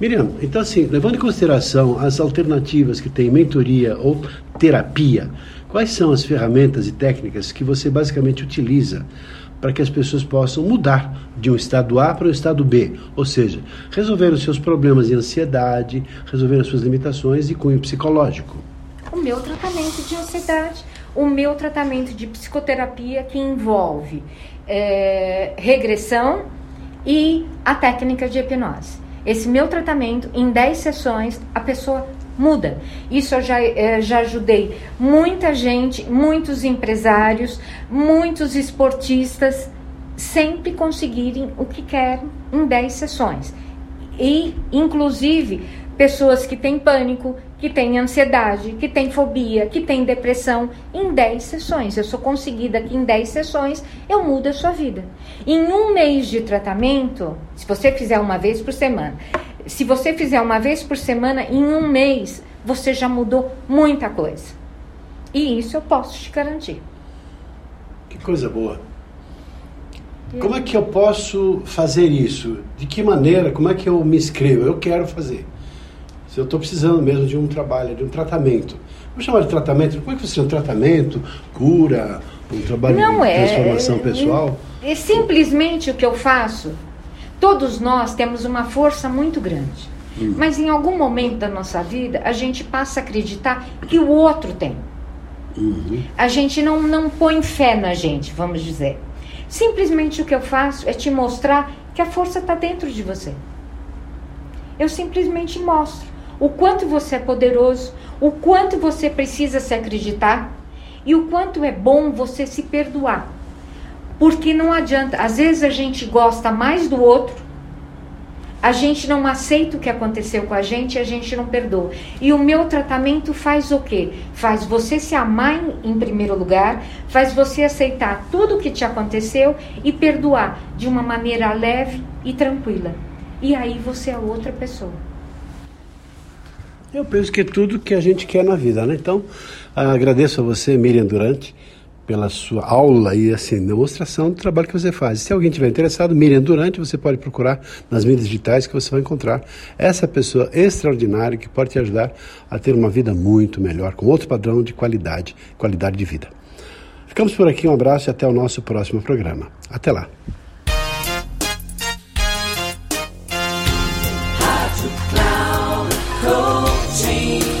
Miriam, então assim, levando em consideração as alternativas que tem mentoria ou terapia, quais são as ferramentas e técnicas que você basicamente utiliza para que as pessoas possam mudar de um estado A para o estado B, ou seja, resolver os seus problemas de ansiedade, resolver as suas limitações e cunho psicológico? O meu tratamento de ansiedade, o meu tratamento de psicoterapia que envolve é, regressão e a técnica de hipnose. Esse meu tratamento, em 10 sessões, a pessoa muda. Isso eu já, eh, já ajudei muita gente, muitos empresários, muitos esportistas, sempre conseguirem o que querem em 10 sessões. E, inclusive, pessoas que têm pânico, que têm ansiedade, que têm fobia, que têm depressão, em 10 sessões. Eu sou conseguida que em 10 sessões eu mudo a sua vida. Em um mês de tratamento, se você fizer uma vez por semana, se você fizer uma vez por semana, em um mês, você já mudou muita coisa. E isso eu posso te garantir. Que coisa boa. Como é que eu posso fazer isso? De que maneira? Como é que eu me inscrevo? Eu quero fazer se eu estou precisando mesmo de um trabalho, de um tratamento. Vamos chamar de tratamento? Como é que chama? Um tratamento, cura, um trabalho Não de é, transformação pessoal? É simplesmente o que eu faço. Todos nós temos uma força muito grande. Hum. Mas em algum momento da nossa vida, a gente passa a acreditar que o outro tem. Uhum. A gente não, não põe fé na gente, vamos dizer. Simplesmente o que eu faço é te mostrar que a força está dentro de você. Eu simplesmente mostro o quanto você é poderoso, o quanto você precisa se acreditar e o quanto é bom você se perdoar. Porque não adianta, às vezes a gente gosta mais do outro, a gente não aceita o que aconteceu com a gente e a gente não perdoa. E o meu tratamento faz o quê? Faz você se amar em, em primeiro lugar, faz você aceitar tudo o que te aconteceu e perdoar de uma maneira leve e tranquila. E aí você é outra pessoa. Eu penso que é tudo que a gente quer na vida, né? Então, agradeço a você, Miriam Durante, pela sua aula e assim, demonstração do trabalho que você faz. Se alguém tiver interessado, Miriam Durante, você pode procurar nas mídias digitais que você vai encontrar essa pessoa extraordinária que pode te ajudar a ter uma vida muito melhor, com outro padrão de qualidade, qualidade de vida. Ficamos por aqui, um abraço e até o nosso próximo programa. Até lá.